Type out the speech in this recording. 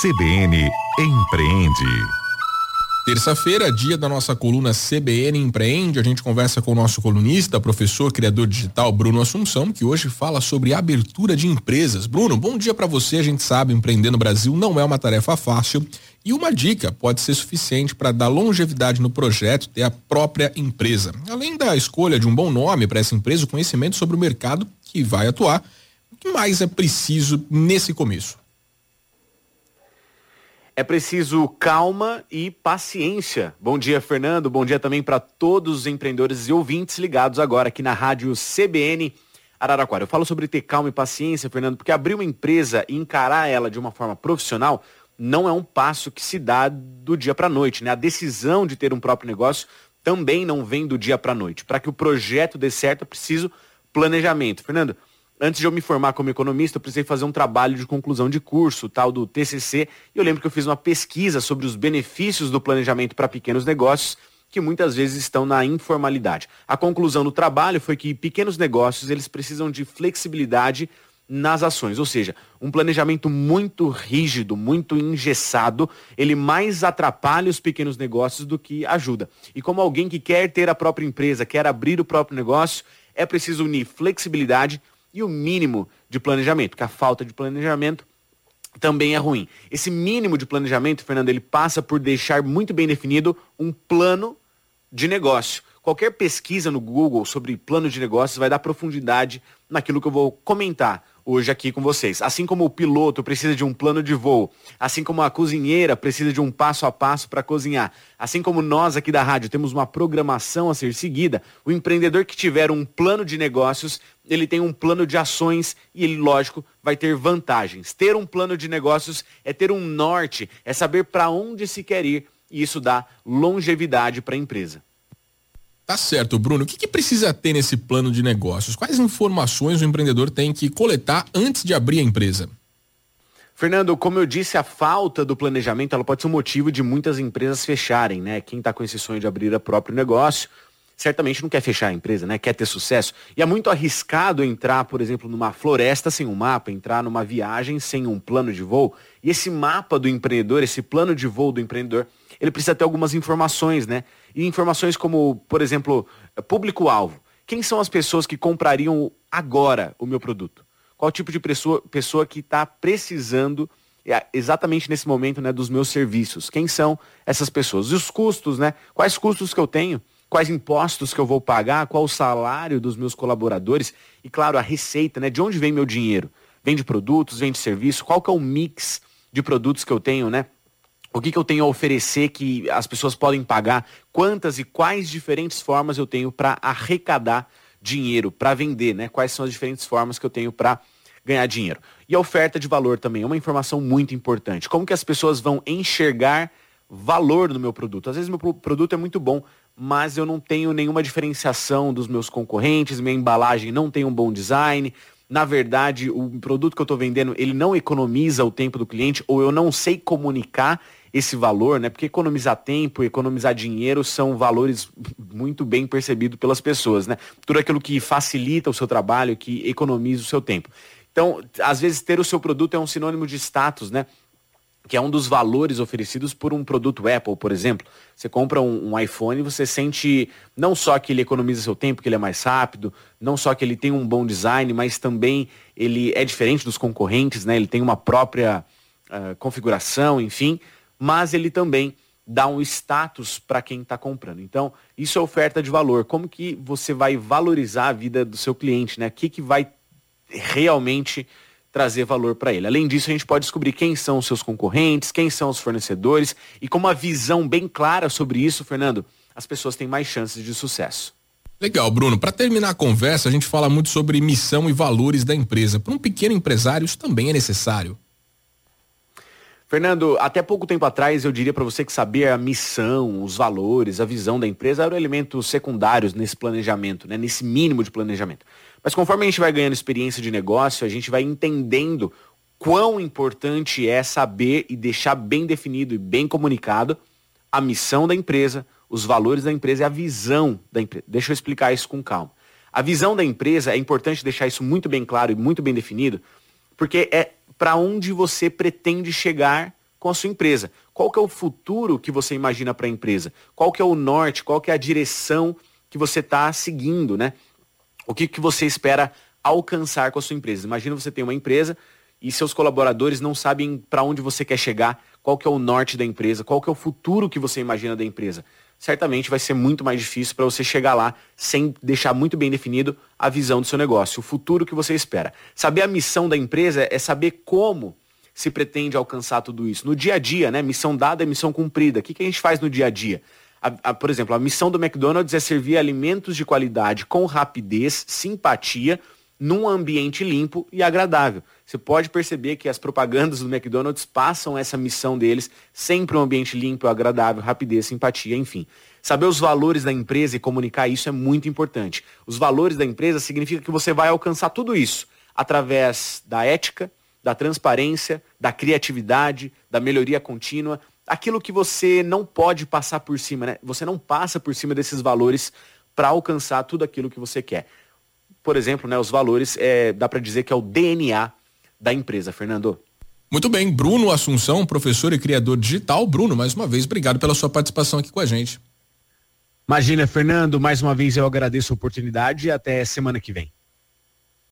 CBN Empreende. Terça-feira, dia da nossa coluna CBN Empreende, a gente conversa com o nosso colunista, professor, criador digital Bruno Assunção, que hoje fala sobre abertura de empresas. Bruno, bom dia para você. A gente sabe, empreender no Brasil não é uma tarefa fácil e uma dica pode ser suficiente para dar longevidade no projeto, ter a própria empresa. Além da escolha de um bom nome para essa empresa, o conhecimento sobre o mercado que vai atuar, o que mais é preciso nesse começo? É preciso calma e paciência. Bom dia, Fernando. Bom dia também para todos os empreendedores e ouvintes ligados agora aqui na rádio CBN Araraquara. Eu falo sobre ter calma e paciência, Fernando, porque abrir uma empresa e encarar ela de uma forma profissional não é um passo que se dá do dia para a noite, né? A decisão de ter um próprio negócio também não vem do dia para a noite. Para que o projeto dê certo, é preciso planejamento. Fernando, Antes de eu me formar como economista, eu precisei fazer um trabalho de conclusão de curso, tal do TCC, e eu lembro que eu fiz uma pesquisa sobre os benefícios do planejamento para pequenos negócios, que muitas vezes estão na informalidade. A conclusão do trabalho foi que pequenos negócios, eles precisam de flexibilidade nas ações, ou seja, um planejamento muito rígido, muito engessado, ele mais atrapalha os pequenos negócios do que ajuda. E como alguém que quer ter a própria empresa, quer abrir o próprio negócio, é preciso unir flexibilidade e o mínimo de planejamento, porque a falta de planejamento também é ruim. Esse mínimo de planejamento, Fernando, ele passa por deixar muito bem definido um plano de negócio. Qualquer pesquisa no Google sobre plano de negócios vai dar profundidade naquilo que eu vou comentar hoje aqui com vocês. Assim como o piloto precisa de um plano de voo, assim como a cozinheira precisa de um passo a passo para cozinhar, assim como nós aqui da rádio temos uma programação a ser seguida, o empreendedor que tiver um plano de negócios, ele tem um plano de ações e ele, lógico, vai ter vantagens. Ter um plano de negócios é ter um norte, é saber para onde se quer ir e isso dá longevidade para a empresa. Tá certo, Bruno. O que, que, precisa ter nesse plano de negócios? Quais informações o empreendedor tem que coletar antes de abrir a empresa? Fernando, como eu disse, a falta do planejamento ela pode ser um motivo de muitas empresas fecharem, né? Quem está com esse sonho de abrir o próprio negócio, certamente não quer fechar a empresa, né? Quer ter sucesso. E é muito arriscado entrar, por exemplo, numa floresta sem um mapa, entrar numa viagem sem um plano de voo. E esse mapa do empreendedor, esse plano de voo do empreendedor, ele precisa ter algumas informações, né? E informações como, por exemplo, público-alvo. Quem são as pessoas que comprariam agora o meu produto? Qual tipo de pessoa, pessoa que está precisando é, exatamente nesse momento né, dos meus serviços? Quem são essas pessoas? E os custos, né? Quais custos que eu tenho? Quais impostos que eu vou pagar? Qual o salário dos meus colaboradores? E claro, a receita, né? De onde vem meu dinheiro? Vem de produtos, vem de serviço? Qual que é o mix de produtos que eu tenho, né? O que, que, eu tenho a oferecer que as pessoas podem pagar, quantas e quais diferentes formas eu tenho para arrecadar dinheiro, para vender, né? Quais são as diferentes formas que eu tenho para ganhar dinheiro. E a oferta de valor também é uma informação muito importante. Como que as pessoas vão enxergar valor no meu produto? Às vezes meu produto é muito bom, mas eu não tenho nenhuma diferenciação dos meus concorrentes, minha embalagem não tem um bom design, na verdade, o produto que eu estou vendendo, ele não economiza o tempo do cliente, ou eu não sei comunicar esse valor, né? Porque economizar tempo, economizar dinheiro são valores muito bem percebidos pelas pessoas, né? Tudo aquilo que facilita o seu trabalho, que economiza o seu tempo. Então, às vezes ter o seu produto é um sinônimo de status, né? Que é um dos valores oferecidos por um produto Apple, por exemplo. Você compra um, um iPhone você sente não só que ele economiza seu tempo, que ele é mais rápido, não só que ele tem um bom design, mas também ele é diferente dos concorrentes, né? Ele tem uma própria uh, configuração, enfim mas ele também dá um status para quem está comprando. Então, isso é oferta de valor. Como que você vai valorizar a vida do seu cliente, né? O que, que vai realmente trazer valor para ele. Além disso, a gente pode descobrir quem são os seus concorrentes, quem são os fornecedores e com uma visão bem clara sobre isso, Fernando, as pessoas têm mais chances de sucesso. Legal, Bruno. Para terminar a conversa, a gente fala muito sobre missão e valores da empresa. Para um pequeno empresário, isso também é necessário. Fernando, até pouco tempo atrás eu diria para você que saber a missão, os valores, a visão da empresa eram elementos secundários nesse planejamento, né? nesse mínimo de planejamento. Mas conforme a gente vai ganhando experiência de negócio, a gente vai entendendo quão importante é saber e deixar bem definido e bem comunicado a missão da empresa, os valores da empresa e a visão da empresa. Deixa eu explicar isso com calma. A visão da empresa é importante deixar isso muito bem claro e muito bem definido, porque é para onde você pretende chegar com a sua empresa. Qual que é o futuro que você imagina para a empresa? Qual que é o norte? Qual que é a direção que você está seguindo, né? O que, que você espera alcançar com a sua empresa? Imagina você tem uma empresa e seus colaboradores não sabem para onde você quer chegar, qual que é o norte da empresa, qual que é o futuro que você imagina da empresa. Certamente vai ser muito mais difícil para você chegar lá sem deixar muito bem definido a visão do seu negócio, o futuro que você espera. Saber a missão da empresa é saber como se pretende alcançar tudo isso. No dia a dia, né? Missão dada é missão cumprida. O que, que a gente faz no dia a dia? A, a, por exemplo, a missão do McDonald's é servir alimentos de qualidade com rapidez, simpatia, num ambiente limpo e agradável. Você pode perceber que as propagandas do McDonald's passam essa missão deles, sempre um ambiente limpo, agradável, rapidez, simpatia, enfim. Saber os valores da empresa e comunicar isso é muito importante. Os valores da empresa significa que você vai alcançar tudo isso através da ética, da transparência, da criatividade, da melhoria contínua, aquilo que você não pode passar por cima, né? Você não passa por cima desses valores para alcançar tudo aquilo que você quer. Por exemplo, né, os valores, é, dá para dizer que é o DNA da empresa, Fernando. Muito bem, Bruno Assunção, professor e criador digital. Bruno, mais uma vez, obrigado pela sua participação aqui com a gente. Imagina, Fernando, mais uma vez eu agradeço a oportunidade e até semana que vem.